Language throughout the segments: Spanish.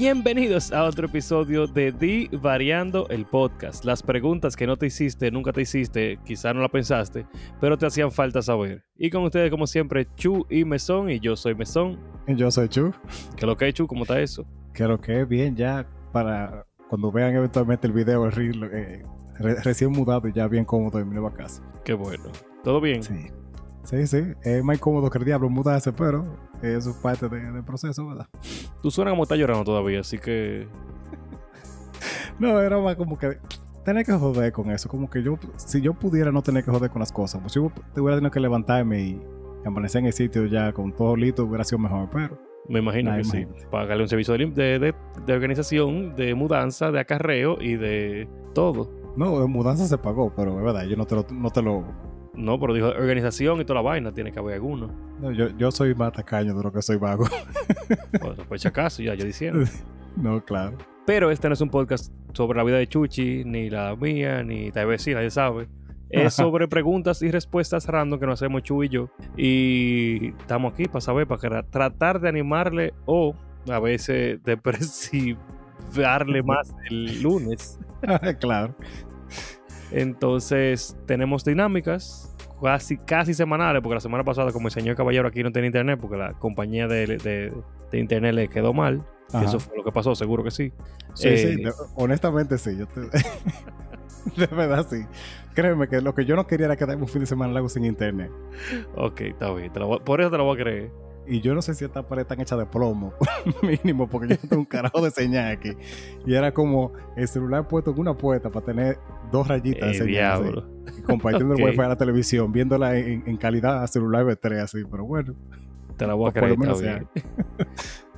Bienvenidos a otro episodio de Di Variando el Podcast. Las preguntas que no te hiciste, nunca te hiciste, quizá no la pensaste, pero te hacían falta saber. Y con ustedes, como siempre, Chu y Mesón, y yo soy Mesón. Y yo soy Chu. ¿Qué lo que es, Chu? ¿Cómo está eso? Que lo que es bien ya para cuando vean eventualmente el video, el reel, eh, recién mudado y ya bien cómodo en mi nueva casa. Qué bueno. ¿Todo bien? Sí. Sí, sí. Es más cómodo que el diablo mudarse, pero eso es parte del proceso, ¿verdad? Tú suenas como estás llorando todavía, así que. no, era más como que tener que joder con eso. Como que yo, si yo pudiera no tener que joder con las cosas, pues yo hubiera tenido que levantarme y amanecer en el sitio ya con todo listo, hubiera sido mejor, pero. Me imagino que sí. Pagarle un servicio de, de, organización, de mudanza, de acarreo y de todo. No, de mudanza se pagó, pero es verdad, yo no te lo, no te lo no, pero dijo organización y toda la vaina, tiene que haber alguno. No, yo, yo soy más tacaño de lo que soy vago. bueno, pues acaso, ya yo diciendo. No, claro. Pero este no es un podcast sobre la vida de Chuchi, ni la mía, ni tal vez sí, nadie sabe. Es sobre preguntas y respuestas random que nos hacemos Chu y yo. Y estamos aquí para saber, para tratar de animarle o a veces depresivarle más el lunes. claro. Entonces, tenemos dinámicas casi, casi semanales, porque la semana pasada, como el señor caballero aquí no tenía internet, porque la compañía de, internet le quedó mal. eso fue lo que pasó, seguro que sí. Sí, sí, eh, honestamente sí. Yo de verdad sí. Créeme que lo que yo no quería era quedarme un fin de semana largo sin internet. Ok, está bien. por eso te lo voy a creer. Y yo no sé si esta pared está hecha de plomo, mínimo, porque yo tengo un carajo de señal aquí. Y era como el celular puesto en una puerta para tener dos rayitas de señal. compartiendo el wifi a la televisión, viéndola en, calidad celular B3, así. Pero bueno. Te la voy a creer,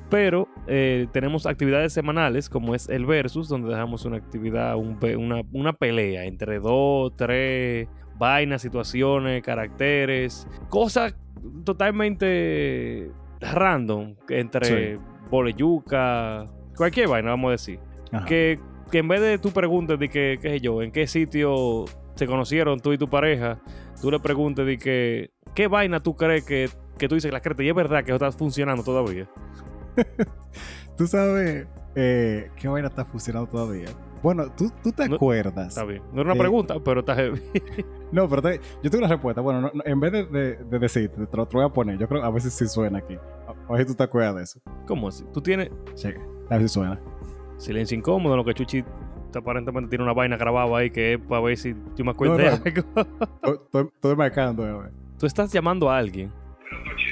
Pero eh, tenemos actividades semanales, como es el Versus, donde dejamos una actividad, una, una pelea entre dos, tres vainas, situaciones, caracteres, cosas totalmente random entre sí. boleyuca, cualquier vaina, vamos a decir. Que, que, en vez de tú preguntes de que, qué sé yo, en qué sitio se conocieron tú y tu pareja, tú le preguntes de que, qué vaina tú crees que, que tú dices que la crees y es verdad que eso está funcionando todavía. tú sabes eh, qué vaina está funcionando todavía. Bueno, ¿tú, tú te acuerdas? Está bien. No era una pregunta, pero está heavy. no, pero yo tengo una respuesta. Bueno, en vez de, de, decir, te lo, voy a poner. Yo creo a veces sí suena aquí. A ver si tú te acuerdas de eso. ¿Cómo así? ¿Tú tienes...? Sí, a ver si suena. Silencio incómodo, lo que Chuchi aparentemente tiene una vaina grabada ahí que es para ver si yo me acuerdo de algo. estoy, estoy marcando, a. Tú estás llamando a alguien. Buenas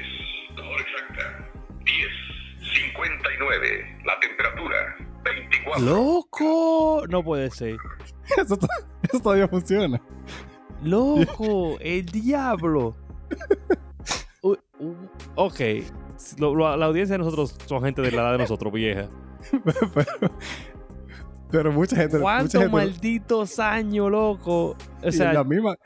10.59. La temperatura. 24. ¡Loco! No puede ser. Eso, todavía funciona. ¡Loco! ¡El diablo! ok. la audiencia de nosotros son gente de la edad de nosotros, vieja. pero, mucha gente. ¿Cuántos malditos años, loco? O sea, la misma,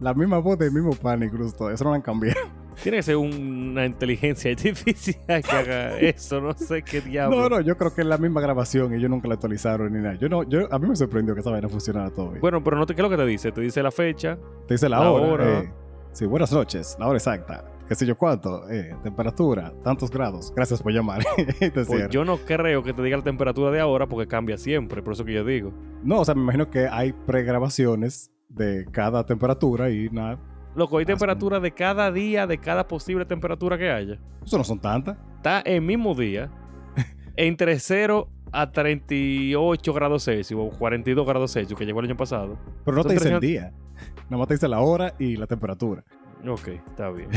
la misma voz del mismo pan incluso. Eso no lo han cambiado. Tiene que ser una inteligencia artificial que haga eso, no sé qué diablo. No, no, yo creo que es la misma grabación y ellos nunca la actualizaron ni nada. Yo no, yo, a mí me sorprendió que esa vaina funcionara todo bien. Bueno, pero no te, ¿qué es lo que te dice? Te dice la fecha. Te dice la, hora. Eh, sí, buenas noches, la hora exacta. Qué sé yo cuánto, eh, temperatura, tantos grados. Gracias por llamar. pues yo no creo que te diga la temperatura de ahora porque cambia siempre, por eso que yo digo. No, o sea, me imagino que hay pregrabaciones de cada temperatura y nada Loco, hay temperatura de cada día, de cada posible temperatura que haya. Eso no son tantas. Está el mismo día, entre 0 a 38 grados Celsius o 42 grados Celsius que llegó el año pasado. Pero no te dice el día. Nomás te dice la hora y la temperatura. Ok, está bien.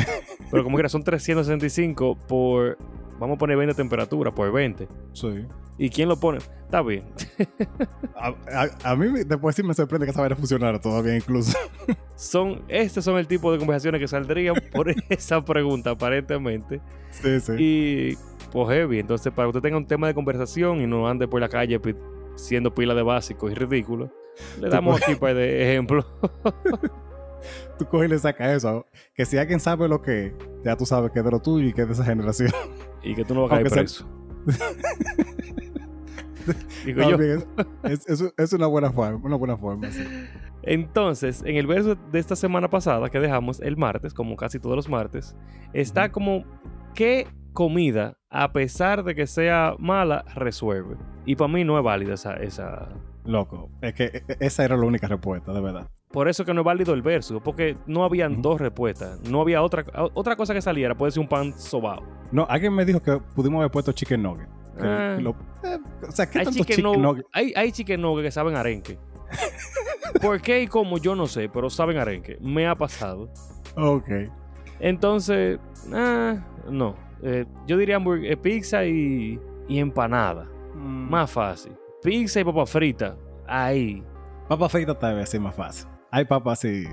Pero como quiera, son 365 por Vamos a poner 20 temperatura por 20. Sí. ¿Y quién lo pone? Está bien. a, mí después sí me sorprende que esa vaina funcionara todavía incluso. son, estos son el tipo de conversaciones que saldrían por esa pregunta, aparentemente. Sí, sí. Y pues heavy. Entonces, para que usted tenga un tema de conversación y no ande por la calle siendo pila de básico y ridículo, le damos aquí para de ejemplo. tú coges y le sacas eso. Que si alguien sabe lo que ya tú sabes que es de lo tuyo y que es de esa generación. Y que tú no vas a caer preso. Digo yo. es, una buena forma, una buena forma. Entonces, en el verso de esta semana pasada que dejamos el martes, como casi todos los martes, está como ¿qué comida, a pesar de que sea mala, resuelve? Y para mí no es válida esa, esa... Loco, es que e- e- esa era la única respuesta, de verdad. Por eso que no es válido el verso, porque no habían dos respuestas. No había otra, otra cosa que saliera. Puede ser un pan sobao. No, alguien me dijo que pudimos haber puesto chicken nugget. Ah. lo- eh, o sea, ¿qué Hay tanto chicken, chicken, nugget? hay, hay chicken nugget que saben arenque. ¿Por qué y cómo? Yo no sé, pero saben arenque. Me ha pasado. Ok. Entonces, ah, no. Eh, yo diría eh, pizza y, y empanada. Mm, Más fácil. Pizza y papa frita. Ahí. Papa frita tal vez sí más fácil. Hay papas sí,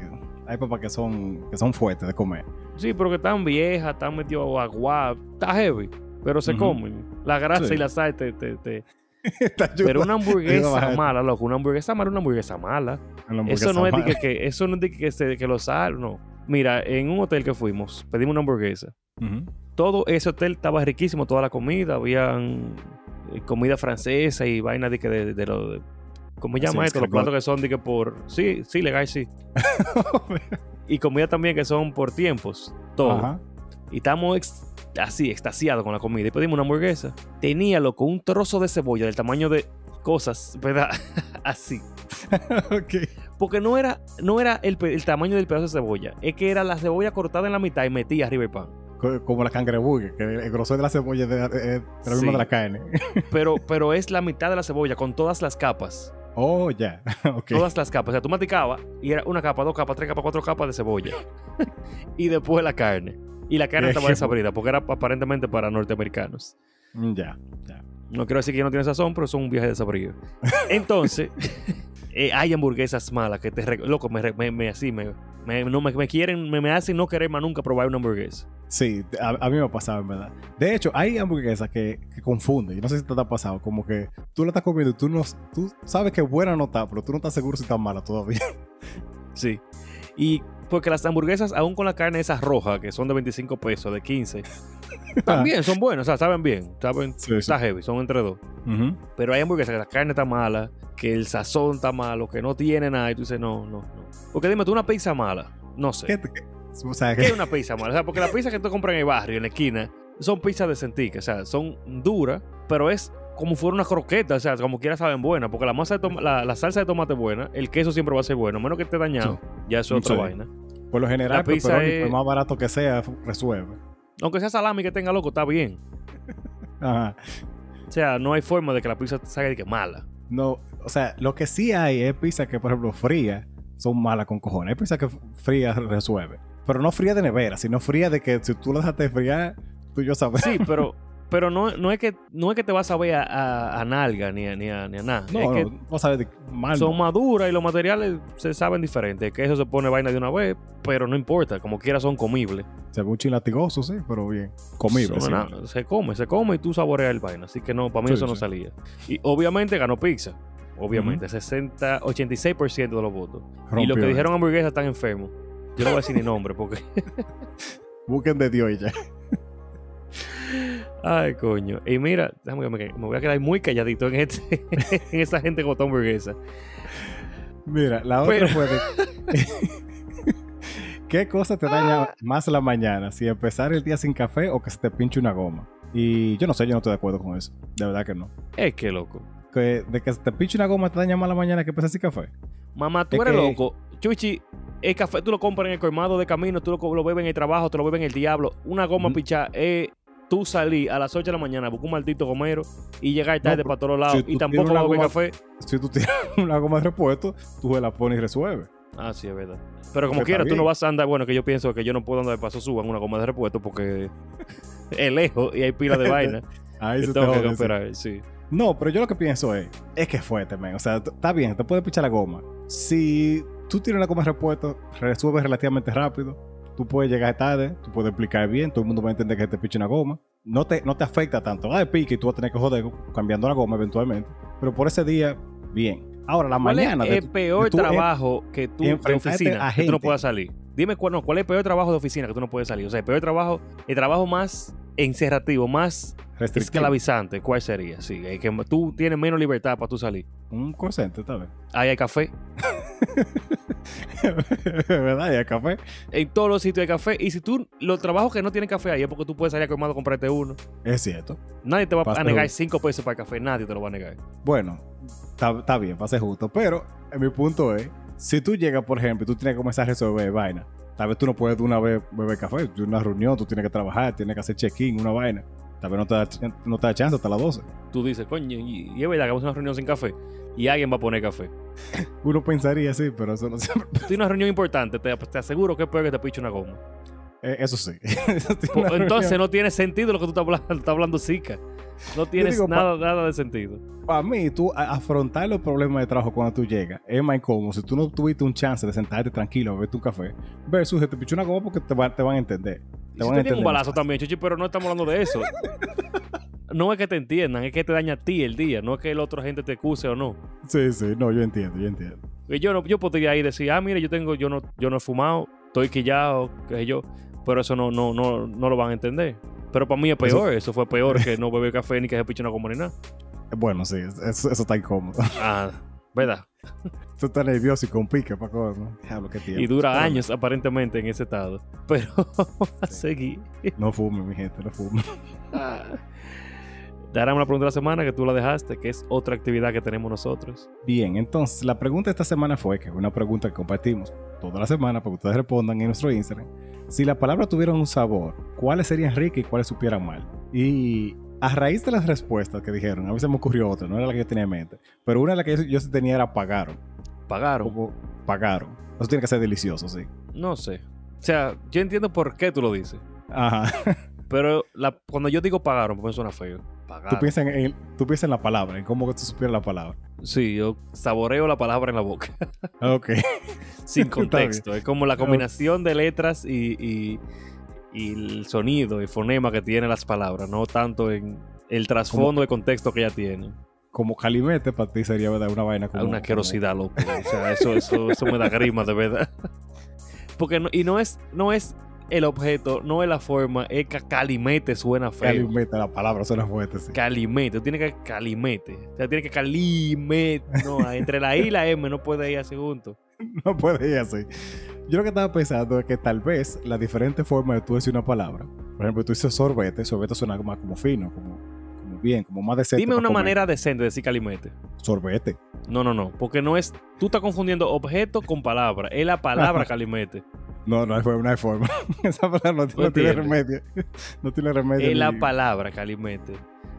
hay papas que son que son fuertes de comer. Sí, pero que están viejas, están metido agua. Está heavy. Pero se comen. La grasa Sí. y la sal te, te- te- ayuda Pero una hamburguesa mala, loco. Una hamburguesa mala es una hamburguesa mala. en la hamburguesa Eso no es de mala. que, eso no es de que, se- que lo sal, no. Mira, en un hotel que fuimos, pedimos una hamburguesa. Todo ese hotel estaba riquísimo, toda la comida, habían eh, comida francesa y vaina de que de, de lo de- ¿cómo llama es, esto? Los platos que son de que por sí, sí, legal, sí. Y comida también que son por tiempos, todo. Ajá. Y estamos ex- así, extasiados con la comida. Y pedimos una hamburguesa. Tenía, loco, un trozo de cebolla del tamaño de cosas, ¿verdad? así. ok. Porque no era, no era el, tamaño del pedazo de cebolla, es que era la cebolla cortada en la mitad y metida arriba el pan. Co- Como la cangreburger, que el grosor de la cebolla es de, de- de Sí. de la carne. Pero, pero es la mitad de la cebolla con todas las capas. Oh, ya. Todas las capas. O sea, tú maticabas y era una capa, dos capas, tres capas, cuatro capas de cebolla. y después la carne. Y la carne estaba desabrida porque era aparentemente para norteamericanos. Mm, Ya, ya. No quiero decir que yo no tiene sazón, pero son un viaje desabrido. Entonces, eh, hay hamburguesas malas que te... Loco, me, me, me- así, me, me- no, me, me quieren, me, me hacen no querer más nunca probar una hamburguesa. Sí, a, a mí me ha pasado, en verdad. De hecho, hay hamburguesas que, que confunden. Yo no sé si te ha pasado. Como que tú la estás comiendo y tú, no, tú sabes que buena no está, pero tú no estás seguro si está mala todavía. Sí. Y porque las hamburguesas, aún con la carne esas rojas, que son de 25 pesos, de 15, también son buenas, o sea, saben bien, saben, Sí, sí. está heavy, son entre dos. Pero hay hamburguesas que la carne está mala, que el sazón está malo, que no tiene nada, y tú dices, no, no, no. Porque dime, tú una pizza mala, no sé. ¿Qué o sea, ¿Qué es una pizza mala? O sea, porque las pizzas que tú compras en el barrio, en la esquina, son pizzas de sentir, o sea, son duras, pero es como fuera una croqueta, o sea, como quiera saben buena, porque la masa de la, la salsa de tomate es buena, el queso siempre va a ser bueno, a menos que esté dañado, ya eso es otra Sí. vaina. por lo general, la pizza pepperoni, es- por más barato que sea, resuelve. Aunque sea salami que tenga loco, está bien. Ajá. O sea, no hay forma de que la pizza salga de que mala. No, o sea, lo que sí hay es pizza que, por ejemplo, fría son malas con cojones. Hay pizza que fría resuelve. Pero no fría de nevera, sino fría de que si tú la dejaste fría, tú y yo sabes. Sí, pero, pero no, no, es que, no es que te vas a ver a, a- a nalga ni a, ni a, ni a nada. No, es no, que no sabes de mal. son maduras y los materiales se saben diferentes. Que eso se pone vaina de una vez, pero no importa. Como quiera son comibles. Se ve un chin latigoso, sí, pero bien. Comible, Son sí. una- se come, se come y tú saboreas el vaina. Así que no, para mí Sí, eso no salía. Y obviamente ganó pizza. Obviamente, 60, 86% de los votos. y los que dijeron hamburguesa están enfermos. Yo no voy a decir ni nombre porque Busquen de Dios ya. Ay, coño. Y mira, déjame que me, me voy a quedar muy calladito en, este, en esa gente votó hamburguesa. Mira, la otra Pero- fue de... ¿Qué cosa te daña más la mañana? Si empezar el día sin café o que se te pinche una goma. Y yo no sé, yo no estoy de acuerdo con eso. De verdad que no. Es que loco. Que de que se te pinche una goma te daña más la mañana que empezar sin café. Mamá, tú Es eres que- loco. Chuchi, el café tú lo compras en el colmado de camino, tú lo, lo bebes en el trabajo, te lo bebes en el diablo. Una goma Ujú. pichada es tú salí a las 8 de la mañana, buscar un maldito gomero y llegar tarde pero para todos lados. si y tampoco beber café. Si tú tienes una goma de repuesto, tú se la pones y resuelve. Ah, sí, es verdad. Pero como Porque quiera, está tú no vas a andar. Bueno, que yo pienso que yo no puedo andar de paso suba en una goma de repuesto porque es lejos y hay pila de vaina. Ahí se te tengo que jode, sí. esperar, sí. No, pero yo lo que pienso es, es que es fuerte, man. O sea, está bien, te puedes pichar la goma. Si tú tienes una goma de repuesto, resuelve relativamente rápido. Tú puedes llegar tarde, tú puedes explicar bien, todo el mundo va a entender que te piche una goma. No te, no te afecta tanto. Ah, de pique y tú vas a tener que joder cambiando la goma eventualmente. Pero por ese día, bien. Ahora, la ¿Cuál mañana. es el peor de tú en- trabajo que tú de oficina a que tú no puedas salir? Dime cuál, no, cuál es el peor trabajo de oficina que tú no puedes salir. O sea, el peor trabajo, el trabajo más encerrativo, más esclavizante, ¿cuál sería? Sí, el que tú tienes menos libertad para tú salir. Un call center, tal vez. Ahí hay café. ¿Verdad? Y hay café. En todos los sitios hay café. Y si tú, los trabajos que no tienen café ahí es porque tú puedes salir a a comprarte uno. Es cierto. Nadie te va Pasa a negar justo. 5 pesos para el café. Nadie te lo va a negar. Bueno, está bien, pase justo. Pero mi punto es: si tú llegas, por ejemplo, y tú tienes que comenzar a resolver vaina, tal vez tú no puedes de una vez beber café. De una reunión, tú tienes que trabajar, tienes que hacer check-in, una vaina. Tal vez no te da, no te da chance hasta las 12. Tú dices, coño, y, y es verdad que vamos a una reunión sin café. Y alguien va a poner café. Uno pensaría así, pero eso no siempre. Si tienes una reunión importante, te, te aseguro que es peor que te piche una goma. Eh, eso sí. Eso Pues, entonces no tiene sentido lo que tú estás hablando, estás hablando Zika. No tienes digo, nada, nada de sentido. Para mí, tú afrontar los problemas de trabajo cuando tú llegas es más incómodo si tú no tuviste un chance de sentarte tranquilo a beberte un café versus te pichó una goma porque te, va- te van a entender. Y Te si van a te tiene un entender balazo también, Chuchi, pero no estamos hablando de eso. no es que te entiendan, es que te daña a ti el día, no es que el otro gente te acuse o no. Sí, sí, no, yo entiendo, yo entiendo. Y yo no, yo podría ir y decir, ah, mire, yo tengo, yo no, yo no he fumado, estoy quillado, qué sé yo, pero eso no, no, no, no lo van a entender. Pero para mí es peor, eso, fue peor que no beber café ni que se piche una goma ni nada. Bueno, sí, eso, eso está incómodo. Ah, ¿verdad? tú estás nervioso y con pique para cosas, ¿no? Diablo, qué tiempo. Y dura Pero años aparentemente en ese estado. Pero vamos a seguir. No fume, mi gente, no fume. Darán una pregunta de la semana que tú la dejaste, que es otra actividad que tenemos nosotros. Bien, entonces la pregunta esta semana fue, que es una pregunta que compartimos toda la semana para que ustedes respondan en nuestro Instagram. Si las palabras tuvieran un sabor, ¿cuáles serían ricas y cuáles supieran mal? Y a raíz de las respuestas que dijeron, a mí se me ocurrió otra, no era la que yo tenía en mente, pero una de las que yo, tenía era pagaron. ¿Pagaron? Como pagaron. Eso tiene que ser delicioso, sí. No sé. O sea, yo entiendo por qué tú lo dices. Ajá. Pero la- cuando yo digo pagaron, pues me suena feo. Tú Pagaron. piensas en, tú piensas en la palabra, en cómo que tú supieras la palabra. Sí, yo saboreo la palabra en la boca. Ok. sin contexto. Es como la combinación de letras y, y- y el sonido y fonema que tienen las palabras, no tanto en el trasfondo de contexto que ya tienen. Como calimete para ti sería ¿verdad? una vaina como... Una asquerosidad, loco. O sea, eso, eso, eso me da grima, de verdad. Porque no, y no es, no es el objeto, no es la forma, es que calimete suena feo. Calimete, la palabra suena fuerte, sí. Calimete, tú tienes que calimete. O sea, tiene que calimete. No, entre la I y la M no puede ir así juntos. No puede ir así. Yo lo que estaba pensando es que tal vez la diferente forma de tú decir una palabra, por ejemplo, tú dices sorbete, sorbete suena más como fino, como, como bien, como más decente. Dime una comer. manera decente de decir calimete. Sorbete. No, no, no. Porque no es. Tú estás confundiendo objeto con palabra. Es la palabra calimete. No, no hay forma. No hay forma. Esa palabra no, ¿Tú no tiene remedio. No tiene remedio. Es la palabra calimete.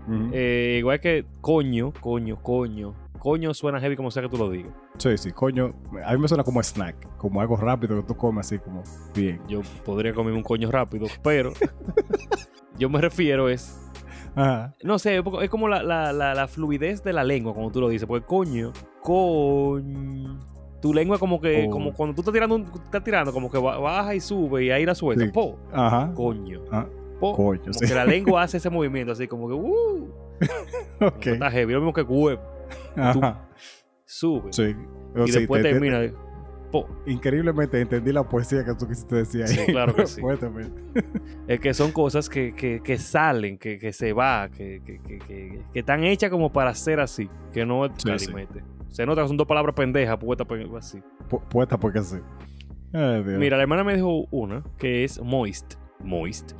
Ujú. Eh, igual que coño, coño, coño. Coño suena heavy como sea que tú lo digas. Sí, sí, coño. A mí me suena como snack, como algo rápido que tú comes así como bien. Yo podría comerme un coño rápido, pero yo me refiero es. Ajá. No sé, es como la, la- la- la fluidez de la lengua, como tú lo dices. Porque coño, coño. Tu lengua como que, Oh. como cuando tú estás tirando, un- estás tirando, como que ba- baja y sube y ahí la suelta. Sí. Po, Ajá. coño. Ah, Po. coño, Como sí. que la lengua hace ese movimiento así como que, uh, Ok. está heavy. Lo mismo que huevo, Ajá. sube. Sí. Y sí, después te- te- termina. po. Increíblemente entendí la poesía que tú quisiste decir ahí. Sí, claro que sí. Fuertemente. Es que son cosas que, que, que salen, que, que se va, que, que, que, que- que están hechas como para ser así, que no es Sí, calimete. Se nota que son dos palabras pendejas puestas pe- así. Pu- Puesta porque sí. Ay, Dios. Mira, la hermana me dijo una que es moist. Moist.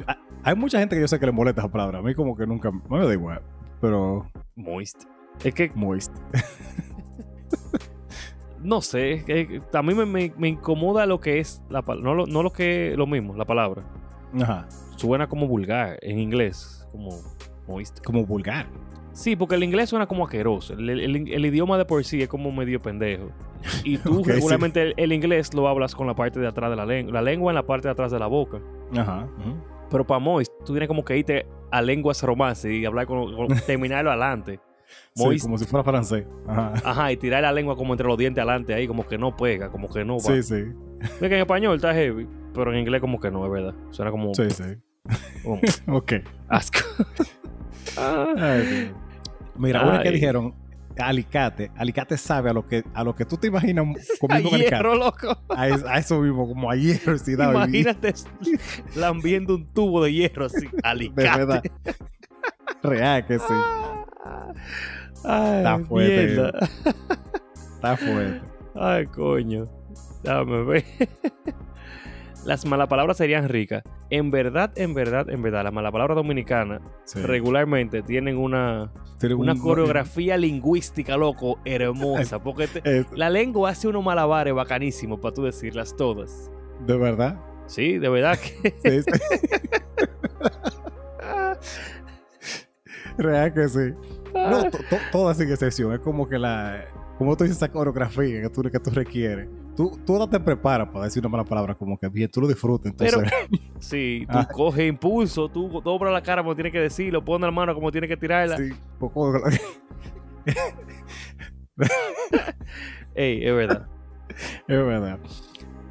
Hay mucha gente que yo sé que le molesta esa palabra. A mí como que nunca... Me da igual. Pero... Moist. Es que, Moist. no sé, es que a mí me, me- me incomoda lo que es la palabra. No lo, no lo que lo mismo, la palabra. Ajá. Suena como vulgar en inglés, como moist. Como vulgar. Sí, porque el inglés suena como asqueroso. El, el- el idioma de por sí es como medio pendejo. Y tú Ok, sí. regularmente el, el inglés lo hablas con la parte de atrás de la lengua. La lengua en la parte de atrás de la boca. Ajá. Pero para moist, tú tienes como que irte a lenguas romance y hablar con, con- terminarlo adelante. Sí, Moist. como si fuera francés. Ajá. Ajá, y tirar la lengua como entre los dientes adelante ahí, como que no pega, como que no va. Sí, sí. Es que en español está heavy, pero en inglés como que no, es verdad. Suena como, Sí, sí. como Ok. asco. Ay, Mira, una que dijeron alicate. Alicate sabe a lo que, a lo que tú te imaginas comiendo un alicate. loco. A, es- a eso mismo, como a hierro. Imagínate lambiendo un tubo de hierro así, De alicate. verdad. Real que sí. Ay, Está fuerte. mierda. Está fuerte. Ay, coño. Dame ver. Las palabras serían ricas. En verdad, en verdad, en verdad, las palabras dominicanas Sí. regularmente tienen una, Tiene una un- coreografía lingüística, loco, hermosa. Porque te- la lengua hace unos malabares bacanísimos para tú decirlas todas. de verdad. Sí, de verdad que. Sí, sí. Real que sí. No, to- to- todas sin excepción. Es como que la. Como tú dices, esa coreografía que tú, que tú requieres. Tú, tú no te preparas para decir una mala palabra, como que bien, tú lo disfrutas. Entonces, Sí, tú Ah. coges impulso, tú doblas la cara como tienes que decirlo, pones la mano como tienes que tirarla. sí, poco. Ey, es verdad. Es verdad.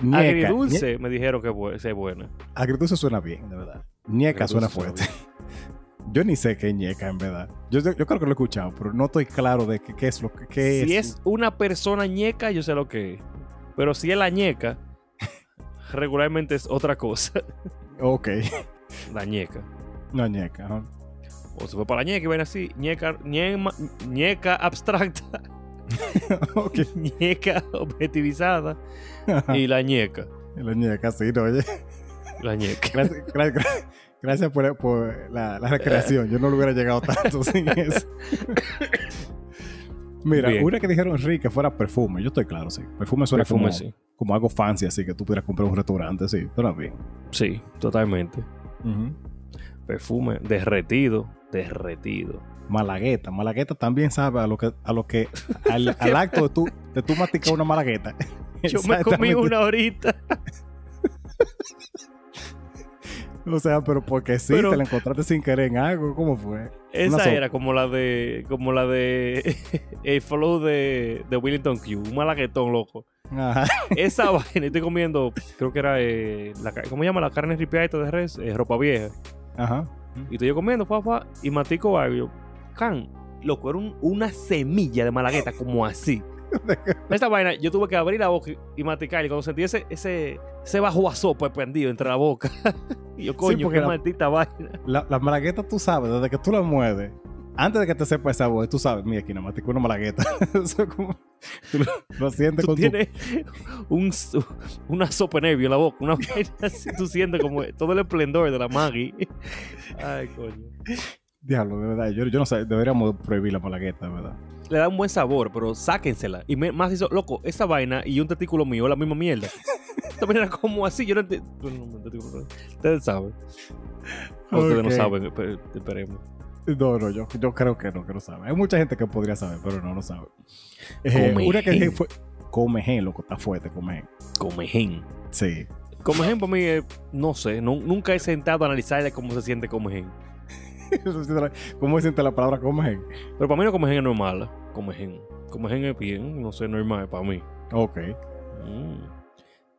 Ñeca. Agridulce me dijeron que bu- es buena. Agridulce suena bien, de verdad. Ñeca suena fuerte. Yo ni sé qué es ñeca, en verdad. Yo, yo, yo creo que lo he escuchado, pero no estoy claro de qué, es lo que qué Si es una persona ñeca, yo sé lo que es. Pero si es la ñeca, regularmente es otra cosa. Ok. La ñeca. No, ñeca. O se fue para la ñeca y ven así. Ñeca, ñema- ñeca abstracta, ok. ñeca objetivizada y la ñeca. La ñeca, sí, no, oye. La ñeca. Gracias, gra- gra- gracias por, por la, la recreación. Yo no lo hubiera llegado tanto sin eso. Mira, Bien. una que dijeron rica fuera perfume. Yo estoy claro, sí. Perfume suena Perfume, como, sí. como algo fancy, así que tú pudieras comprar un restaurante, sí. Suena bien. Sí, totalmente. Perfume derretido, derretido. Malagueta. Malagueta también sabe a lo que, a lo que al, al acto de tú, de tú masticar una malagueta. Yo me comí una ahorita. O sea, pero porque sí, Pero- te la encontraste sin querer en algo. ¿Cómo fue? Esa era como la de. Como la de. el flow de, de Willington Q. Un malaguetón, loco. Ajá. Esa vaina, estoy comiendo. Creo que era. eh, la, ¿Cómo se llama? La carne ripiadita de res. eh, ropa vieja. Ajá. Y estoy yo comiendo, papá. Y matico algo. yo, Can, loco, era un- una semilla de malagueta, como así. Esta vaina, yo tuve que abrir la boca y- maticar. Y cuando sentí ese, ese, ese bajo a sopa prendido entre la boca. y yo, coño, porque qué la- maldita vaina. La, la malagueta tú sabes, desde que tú la mueves, antes de que te sepa esa voz, tú sabes, mira, aquí más te una malagueta. Eso como, tú lo, lo sientes Tú con tu... tienes un, s- una sopa nervio en la boca, una vaina así, tú sientes como todo el esplendor de la Maggie. Ay, coño. Diablo, de verdad, yo, yo no sé, deberíamos prohibir la malagueta, de verdad. Le da un buen sabor, pero sáquensela. Y me- más eso, loco, esa vaina y un testículo mío es la misma mierda. Esta vaina era como así, yo no entiendo. Ustedes saben. Ustedes no saben, espe- esperemos. No, no, yo, yo creo que no, que no sabe. Hay mucha gente que podría saber, pero no, no sabe. Eh, una que fue... Comején, loco, está fuerte, comején. Comején. Sí. Comején para mí, es- no sé, nu- nunca he sentado a analizar cómo se siente comején. ¿Cómo se siente la palabra comején? Pero para mí no comején es mala. Comején. Comején es bien, no sé, normal para mí. Ok. Mm.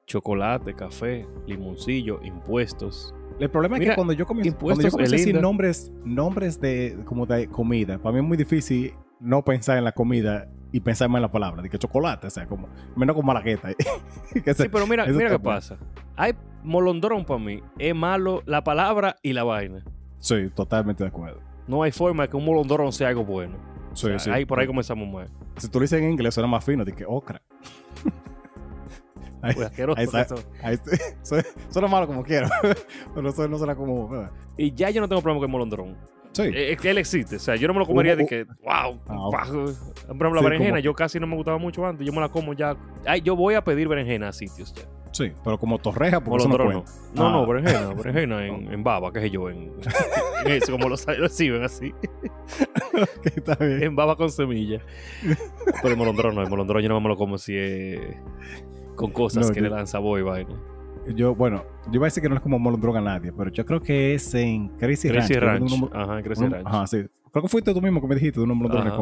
Chocolate, café, limoncillo, impuestos. El problema es Mira, que cuando yo comienzo, cuando yo a es decir nombres, nombres de como de comida, para mí es muy difícil no pensar en la comida y pensar más en la palabra, de que chocolate, o sea, como menos con malagueta. Que Sí, pero mira, mira qué pasa. Hay molondrón para mí. Es malo la palabra y la vaina. Sí, totalmente de acuerdo. No hay forma de que un molondrón sea algo bueno. Sí, O sea, sí. ahí por ahí comenzamos mal. Si tú lo dices en inglés, suena más fino, de que. Ahí- Pues asqueroso ahí está. eso. ahí. Suena- suena malo como quiero, pero eso no suena como. ¿verdad? Y ya yo no tengo problema con el molondrón. Sí. Eh, Es que él existe. O sea, yo no me lo comería Uh, de uh. que, wow. Ah, Por ejemplo, la Sí, berenjena, como- yo casi no me gustaba mucho antes. Yo me la como ya. Ay, yo voy a pedir berenjena a sitios ya. Sí, pero como torreja, porque eso no Molondrón no. cuenta. No, no, Ah. berenjena, berenjena en, en baba, qué sé yo, en, en eso, como lo sa- lo sirven así, está bien. en baba con semilla. Pero el molondrón no, el molondrón yo no me lo como si es con cosas No, que yo- le dan sabor y vaina. Yo, bueno, yo iba a decir que no es como molondrón a nadie, pero yo creo que es en Crazy, Crazy Ranch. Ranch. Ajá, Crazy unos- Ranch. Ajá, sí. Creo que fuiste tú mismo que me dijiste de unos molondrones Ajá.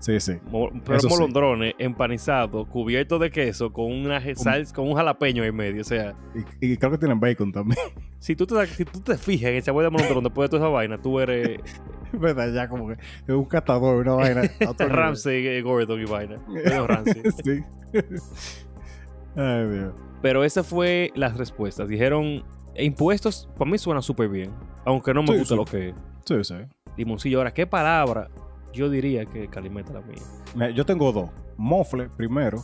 Sí, sí. Mo- Pero Eso sí. molondrones empanizados, cubiertos de queso, con una je- sal, con un jalapeño en medio. O sea, Y, y creo que tienen bacon también. si tú te, si tú te fijas en el sabor de molondrón después de toda esa vaina, tú eres ¿Verdad? Ya como que es un catador, una vaina. Ramsey eh, Gordon y vaina. Medio Ramsey. sí. Ay, Dios. Pero esa fue las respuestas. Dijeron, "E impuestos, para mí suena súper bien. Aunque no me Sí, gusta sí. lo que es. Sí, sí. Limoncillo. Ahora, ¿qué palabra? Yo diría que Calimeta la mía. Yo tengo dos. Mofle, primero.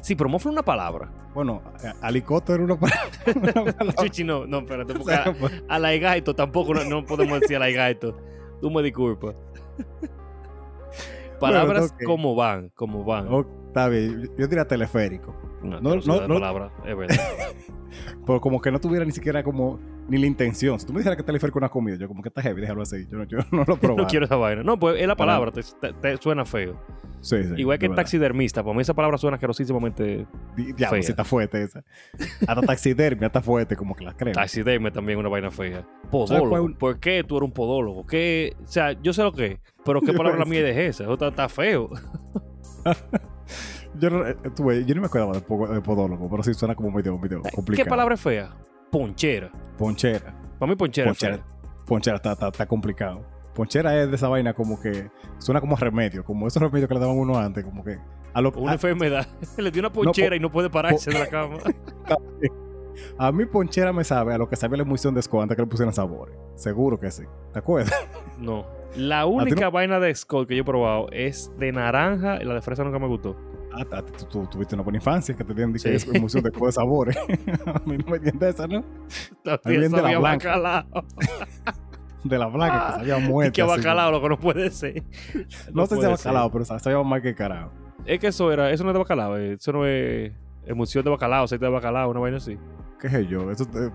Sí, pero mofle es una palabra. Bueno, era una palabra. una palabra. Chichi, no, no, espérate. Porque a, pues, a la gaito tampoco no, no podemos decir a la gaito. Tú me disculpas. Palabras ok. como van, como van. oh, está bien, yo diría teleférico. No, no, no, no, no, no. palabra, es verdad. Pero como que no tuviera ni siquiera como ni la intención. Si tú me dijeras que teleférico es una comida, yo como que está heavy, déjalo así. Yo, no- yo no lo probé. no quiero esa vaina. No, pues es la palabra, te, te- te suena feo. Sí, sí, Igual que taxidermista, para mí esa palabra suena asquerosísimamente. Fea. si está fuerte esa. Hasta taxidermia está fuerte, como que la creo. Taxidermia también es una vaina fea. Podólogo. ¿Por qué tú eres un podólogo? ¿Qué? O sea, yo sé lo que es, pero ¿qué palabra mía es esa? Eso está, está feo. Yo no, eh, ves, yo no me acordaba de, po- podólogo, pero sí suena como medio, medio complicado. ¿Qué palabra es fea? Ponchera. Ponchera. Para mí ponchera, Ponchera. es fea. Ponchera está, está, está complicado. Ponchera es de esa vaina como que suena como remedio, como esos remedios que le daban uno antes, como que a lo Una a, enfermedad. Le dio una ponchera po- y no puede pararse de la cama. a mí ponchera me sabe a lo que sabía la emulsión de Scott antes que le pusieran sabores. Seguro que sí. ¿Te acuerdas? No. La única vaina de Scott que yo he probado es de naranja y la de fresa nunca me gustó. Ah, ah, tú, tú tuviste una buena infancia que te dieron Sí. sí. emulsión de, de sabores. a mí no me entiendes esa, ¿no? También de la blanca. De la blanca Ah, que sabía Y muerte. que bacalao, lo que no puede ser. No, sé si es bacalao, pero sabía más que carajo. Es que eso era, eso no es de bacalao, eh, eso no es emulsión de bacalao, aceite de bacalao, una vaina así. ¿Qué sé yo? Eso eh,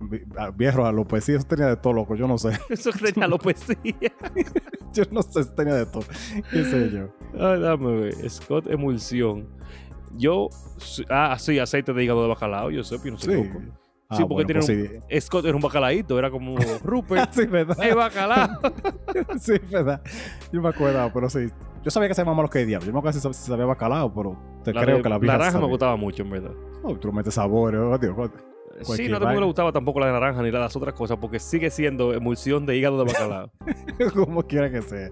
vi- ah, viejo a lo sí, eso tenía de todo loco, yo no sé. Eso tenía alopecia. yo no sé si tenía de todo. ¿Qué sé yo? Ay, dame ver. Scott emulsión. Yo, ah, sí, aceite de hígado de bacalao, yo sé, pero yo no soy Sí. loco. Ah, Sí, porque bueno, tiene pues sí. Scott era un bacalaíto, era como Rupert. sí, verdad. ¡Ey, bacalao! sí, verdad. Yo me acuerdo, pero sí. Yo sabía que se llamaba lo que diablo. Yo me acuerdo si sab- si sabía bacalao, pero te La creo de que la vieja naranja me gustaba mucho, en verdad. Oh, tú metes oh, Dios, oh, Sí, no le gustaba tampoco la de naranja ni la de las otras cosas, porque sigue siendo emulsión de hígado de bacalao. como quiera que sea.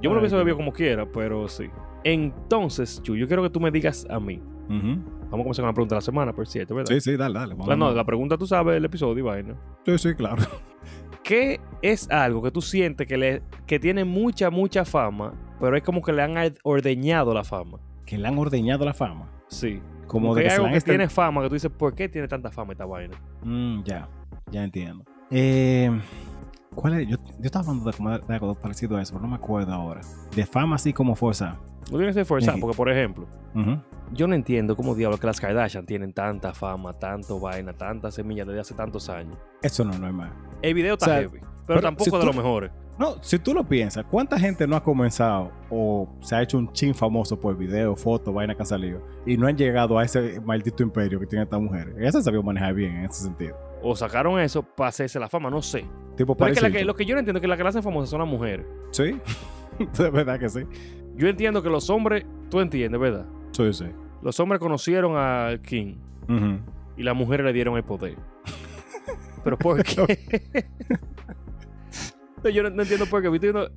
Yo me lo hubiese bebido como quiera, pero sí. Entonces, Chu, yo quiero que tú me digas a mí. Vamos a comenzar con la pregunta de la semana, por cierto, ¿verdad? Sí, sí, dale, dale. vamos La- no, la pregunta tú sabes el episodio y vaina. Sí, sí, claro. ¿Qué es algo que tú sientes que, le, que tiene mucha, mucha fama, pero es como que le han ordeñado la fama? Que le han ordeñado la fama. Sí. Como Como de que que algo que este- tiene fama que tú dices, ¿por qué tiene tanta fama esta vaina? Mm, ya, ya entiendo. Eh, ¿Cuál es? Yo, yo estaba hablando de, de algo parecido a eso, pero no me acuerdo ahora. De fama así como fuerza. No tiene que ser forzado, Ujú. porque por ejemplo, Ujú. yo no entiendo cómo diablos que las Kardashian tienen tanta fama, tanto vaina, tanta semilla desde hace tantos años. Eso no, no es más. El video está O sea, heavy, pero, pero tampoco si de tú- los mejores. No, si tú lo piensas, ¿cuánta gente no ha comenzado o se ha hecho un chin famoso por video, foto, vaina que han salido y no han llegado a ese maldito imperio que tiene esta mujer? Ella se sabió manejar bien en ese sentido. O sacaron eso para hacerse la fama, no sé. Tipo Pero es que, la parecido. que- lo que yo no entiendo es que las que la hacen famosas son las mujeres. Sí, de verdad que sí. Yo entiendo que los hombres, tú entiendes, ¿verdad? Sí, sí. Los hombres conocieron a King y las mujeres le dieron el poder. Pero ¿por qué? No, yo no, no entiendo por qué.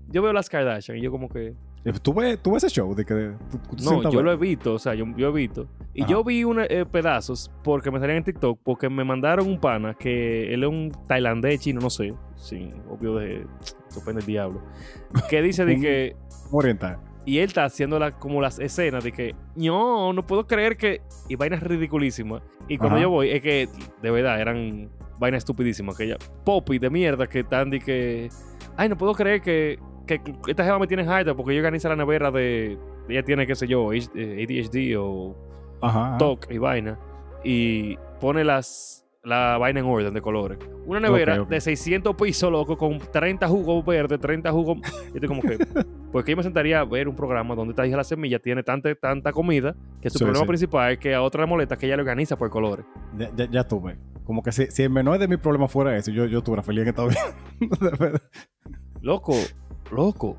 Yo veo las Kardashian y yo como que... Eh, ¿Tú ves, tú ves ese show de que tú- tú No, yo lo he visto, o sea, yo, yo he visto. Y Ajá. yo vi unos pedazos porque me salían en TikTok, porque me mandaron un pana que él es un tailandés chino, no sé, sin obvio de se ofende el diablo, que dice de que oriental. y él está haciendo la- como las escenas de que no, no puedo creer que y vainas ridiculísimas. Y cuando Ajá. yo voy es que de verdad eran vainas estupidísimas que ella popi de mierda que están de que ay, no puedo creer que que esta jeva me tiene harta porque yo organiza la nevera de ella tiene qué sé yo, eh, ADHD o Ajá. ajá. TOC y vaina y pone las la vaina en orden de colores. Una nevera de 600 pisos, loco, con 30 jugos verdes, 30 jugos. Y estoy como que, porque yo me sentaría a ver un programa donde esta hija la semilla tiene tanta, tanta comida que su Sí, problema sí. principal es que a otra le molesta que ella lo organiza por colores. Ya, ya, ya tuve. Como que si, si el menor de mi problema fuera eso, yo, yo estuviera feliz en esta vida. De verdad. Loco, loco.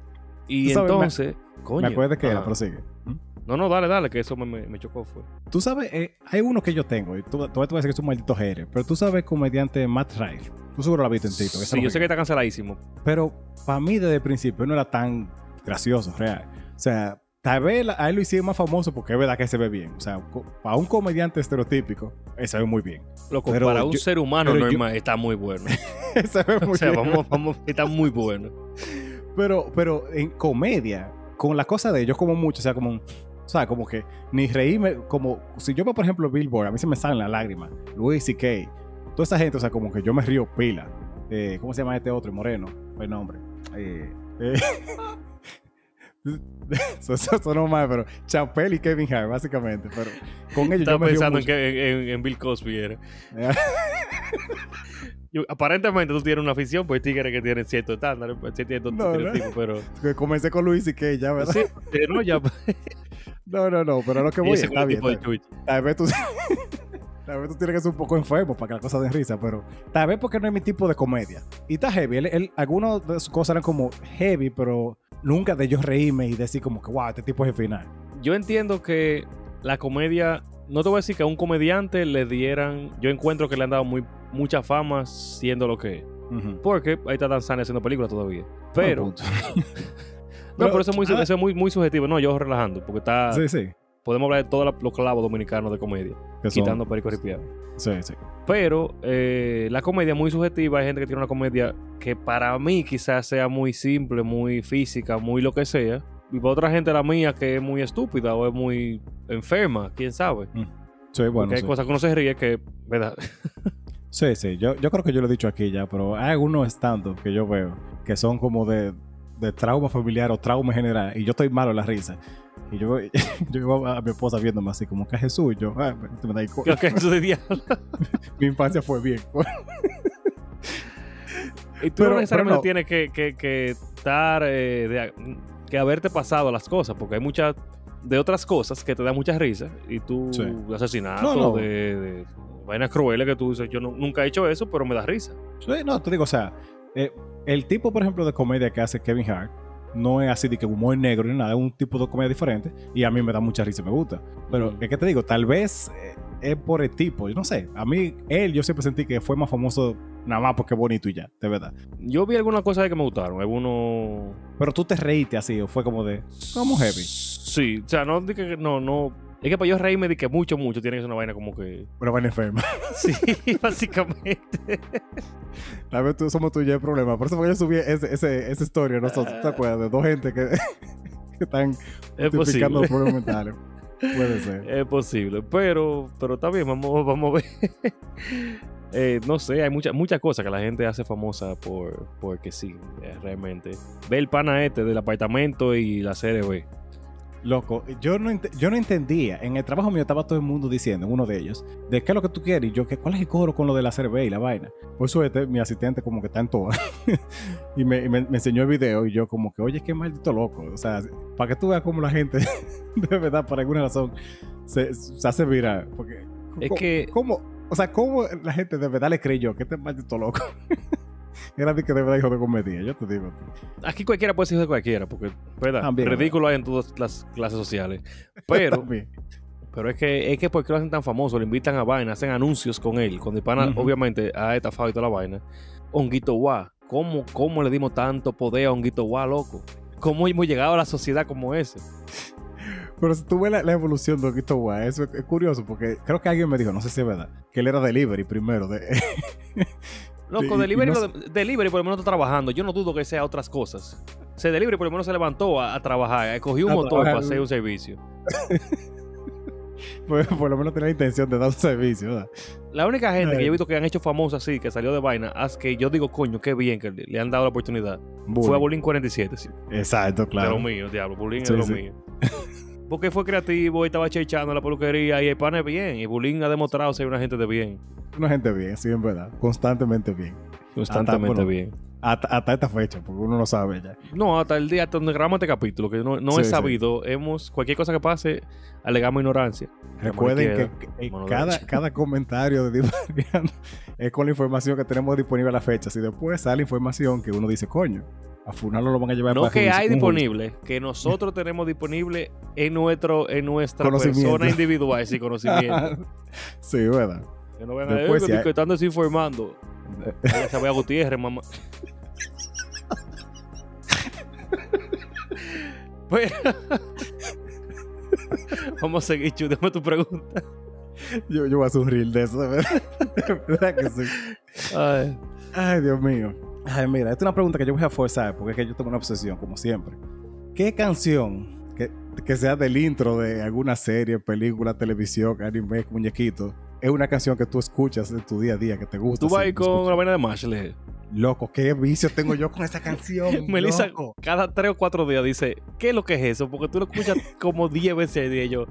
Y Tú sabes, me- entonces, coño. Me acuerdo que era, ajá. pero sigue. ¿Mm? No, no, dale, dale, que eso me, me, me chocó fue. Tú sabes, eh, hay uno que yo tengo, y tú, tú vas a decir que es un maldito pero tú sabes comediante Matt Rife. Tú seguro lo has visto en ese Sí, yo sé que está canceladísimo. Pero para mí desde el principio no era tan gracioso, real. O sea, tal vez a él lo hicieron más famoso porque es verdad que se ve bien. O sea, para un comediante estereotípico, él se ve muy bien. Loco, Pero para un yo- ser humano yo- normal está muy bueno. se ve muy o sea, bien. vamos, vamos, está muy bueno. Pero, pero en comedia, con la cosa de ellos como mucho, o sea, como... sea, como que ni reírme, como si yo veo, por ejemplo, Billboard, a mí se me salen las lágrimas. Luis y Kay, toda esa gente, o sea, como que yo me río pila. Eh, ¿Cómo se llama este otro? Moreno, el nombre. Eh, eh, eso, eso no mal, pero Chappelle y Kevin Hart, básicamente. Pero con ellos Estaba yo me pensando mucho. en Bill Cosby. Era. Yo- aparentemente tú tienes una afición, pues tigres que tienen cierto estándar, pues, cierto No, no. estereotipo, pero... Que Comencé con Luis y Kay, ya, ¿verdad? Sí, pero no, ya... No, no, no, pero lo que voy está bien. de. Tal vez tú. Tal vez tú tienes que ser un poco enfermo para que las cosas den risa, pero tal vez porque no es mi tipo de comedia. Y está heavy. Él, él- algunas de sus cosas eran como heavy, pero nunca de yo reírme y decir como que, wow, este tipo es el final. Yo entiendo que la comedia... No te voy a decir que a un comediante le dieran... Yo encuentro que le han dado muy, mucha fama siendo lo que es. Porque ahí está Dan Sane haciendo películas todavía. Pero... No, Pero- pero eso es, muy, ah. eso es muy, muy subjetivo. No, yo relajando, porque está... Sí, sí. Podemos hablar de todos los clavos dominicanos de comedia, quitando Perico Ripiado. Sí, sí. Pero eh, la comedia es muy subjetiva. Hay gente que tiene una comedia que para mí quizás sea muy simple, muy física, muy lo que sea. Y para otra gente la mía que es muy estúpida o es muy enferma, quién sabe. Sí, bueno. Porque hay sí. cosas que uno se ríe que, ¿verdad? Sí, sí. Yo, yo creo que yo lo he dicho aquí ya, pero hay algunos stand que yo veo que son como de, de trauma familiar o trauma en general. Y yo estoy malo en la risa. Y yo, yo a mi esposa viéndome así como que Jesús. Yo, ah, este me da igual. Creo que eso de diablo. mi infancia fue bien. Y tú Pero- no necesariamente no. tienes que, que- que estar, eh, de- que haberte pasado las cosas, porque hay muchas de otras cosas que te dan mucha risa y tú Sí. No, no. De, de vainas crueles que tú dices, yo no- nunca he hecho eso, pero me da risa. Sí, no, te digo, o sea, eh, el tipo, por ejemplo, de comedia que hace Kevin Hart no es así de que humor negro ni nada, es un tipo de comedia diferente y a mí me da mucha risa y me gusta. Pero, que te digo, tal vez eh, es por el tipo, yo no sé. A mí, él, yo siempre sentí que fue más famoso nada más porque es bonito y ya, de verdad. Yo vi algunas cosas que me gustaron, algunos... Pero tú te reíste así, o fue como de, como heavy. Sí, o sea, no, no, no... Es que para yo reírme de que mucho, mucho tiene que ser una vaina como que... Pero van enferma. Sí, básicamente. Tal vez tú somos yo el problema. Por eso fue que yo subí ese, ese, esa historia, nosotros, ¿te acuerdas? De dos gente que, que están Es justificando los problemas mentales. Puede ser. Es posible, pero, pero está bien, vamos, vamos a ver. Eh, no sé, hay muchas muchas cosas que la gente hace famosa por porque sí, eh, realmente. Ve el pana este del apartamento y la serie B. Loco, yo no, yo no entendía. En el trabajo mío estaba todo el mundo diciendo, uno de ellos, de qué es lo que tú quieres. Y yo, que ¿cuál es el coro con lo de la cerveza y la vaina? Por suerte, mi asistente como que está en todas. y me, y me- me enseñó el video y yo como que, oye, qué maldito loco. O sea, para que tú veas cómo la gente, de verdad, por alguna razón, se, se hace viral. Porque, Es ¿cómo- que- ¿cómo? O sea, ¿cómo la gente de verdad le creyó que este maldito loco? Era de que de verdad hijo de comedia, yo te digo. Aquí cualquiera puede ser de cualquiera, porque, ¿verdad? También, Ridículo hay en todas las clases sociales. Pero, pero es que, es que ¿por qué lo hacen tan famoso? Le invitan a vaina, hacen anuncios con él. Cuando el pana, obviamente, ha estafado y toda la vaina. Honguito Guá. ¿Cómo, ¿Cómo le dimos tanto poder a Honguito Guá, loco? ¿Cómo hemos llegado a la sociedad como ese? Pero si tú ves la, la evolución de Oquito Guay, eso es, es curioso porque creo que alguien me dijo, no sé si es verdad, que él era delivery primero. De, Loco, delivery, no lo de- delivery por lo menos está trabajando. Yo no dudo que sea otras cosas. Se delivery por lo menos se levantó a, a trabajar, cogió un A motor trabajar. para hacer un servicio. por, por lo menos tenía la intención de dar un servicio, ¿verdad? La única gente que yo he visto que han hecho famosa así, que salió de vaina, haz que yo digo, coño, qué bien que le, han dado la oportunidad. Fue a Bulín 47, sí. Exacto, De claro. lo mío, diablo. Bulín Sí, es de lo sí. mío. Porque fue creativo y estaba chechando la peluquería y el pan es bien. Y Bulín ha demostrado ser una gente de bien. Una gente bien, sí, en verdad. Constantemente bien. Constantemente bueno. bien. Hasta, hasta esta fecha, porque uno no sabe ya. No, hasta el día hasta donde grabamos este capítulo, que no, no Sí, es sí. sabido. Hemos, cualquier cosa que pase, alegamos ignorancia. Recuerden que, mano cada, cada comentario de es con la información que tenemos disponible a la fecha. Si después sale información que uno dice, coño, a Funalo lo van a llevar No para que hay un juicio". disponible, que nosotros tenemos disponible en nuestro en nuestra persona individual, sí, conocimiento. sí, ¿verdad? Que no vengan a Después, decir si que hay- están desinformando. Se vaya Gutiérrez, mamá. Pues, Vamos a seguir, Chu, dame tu pregunta. Yo, yo voy a reel de eso, verdad. Verdad que sí. Ay. Ay, Dios mío. Ay, mira, esta es una pregunta que yo voy a forzar porque es que yo tengo una obsesión, como siempre. ¿Qué canción? Que que sea del intro de alguna serie, película, televisión, anime, muñequito, es una canción que tú escuchas en tu día a día, que te gusta. Tú vas sí, con la vaina de Mashley. Loco, qué vicio tengo yo con esta canción. Melissa, cada tres o cuatro días dice, ¿qué es lo que es eso? Porque tú lo escuchas como 10 veces al día y yo.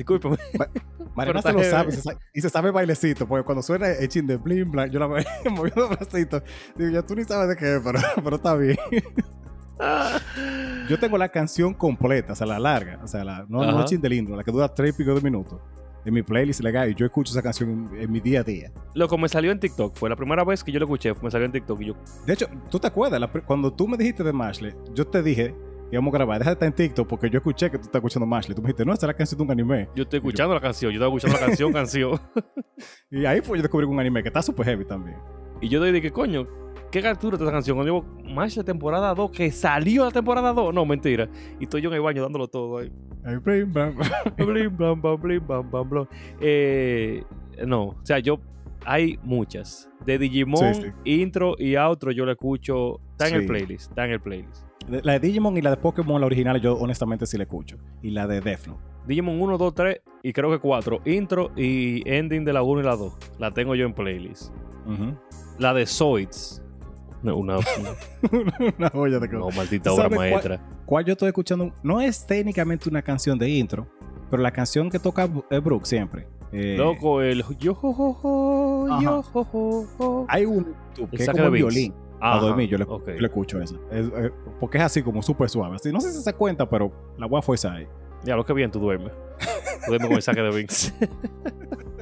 Discúlpame. Se lo sabe se y se sabe el bailecito, porque cuando suena el chin de blim blan, yo la veo moviendo los bracitos. Digo, ya tú ni sabes de qué pero, pero está bien. Yo tengo la canción completa, o sea, la larga, o sea, la, no, no chin del intro, la que dura tres y pico de minutos. En mi playlist legal, y yo escucho esa canción en, en mi día a día. Loco, me salió en TikTok. Fue la primera vez que yo lo escuché. Me salió en TikTok y yo. De hecho, ¿tú te acuerdas? La cuando tú me dijiste de yo te dije íbamos a grabar, déjate estar en TikTok, porque yo escuché que tú estás escuchando Mashley. Tú me dijiste, no, esta es la canción de un anime. Yo estoy escuchando la canción. Yo estaba escuchando la canción, canción. Y ahí fue yo descubrí un anime que está súper heavy también. Y yo dije, que coño, ¿qué captura esta canción? Cuando digo, la temporada 2, que salió la temporada 2. No, mentira. Y estoy yo en el baño dándolo todo ahí. Ahí, blim, blam. Blim, blam, blam, blim, blam, blam, blam. Eh, no, o sea, yo. Hay muchas. De Digimon, Sí, sí. intro y outro, yo la escucho. Está en el playlist. Está en el playlist. La de Digimon y la de Pokémon, la original, yo honestamente sí la escucho. Y la de Death Note. Digimon 1, 2, 3 y creo que 4. Intro y ending de la 1 y la 2. La tengo yo en playlist. Ujú. La de Zoids. No, una, una joya de no, maldita ¿Tú obra sabes cuál- maestra. ¿Cuál yo estoy escuchando? No es técnicamente una canción de intro, pero la canción que toca es Brooke siempre. Eh, Loco, el yo jo, jo, Ajá. yo jo. Hay un YouTube que es como el beats. Ajá, a dormir, yo le, ok. yo le escucho esa. Es, eh, porque es así como súper suave. Así, no sé si se cuenta, pero la voy a fuerza ahí. Ya, lo que bien tú duermes. Duermes con el saque de Vince.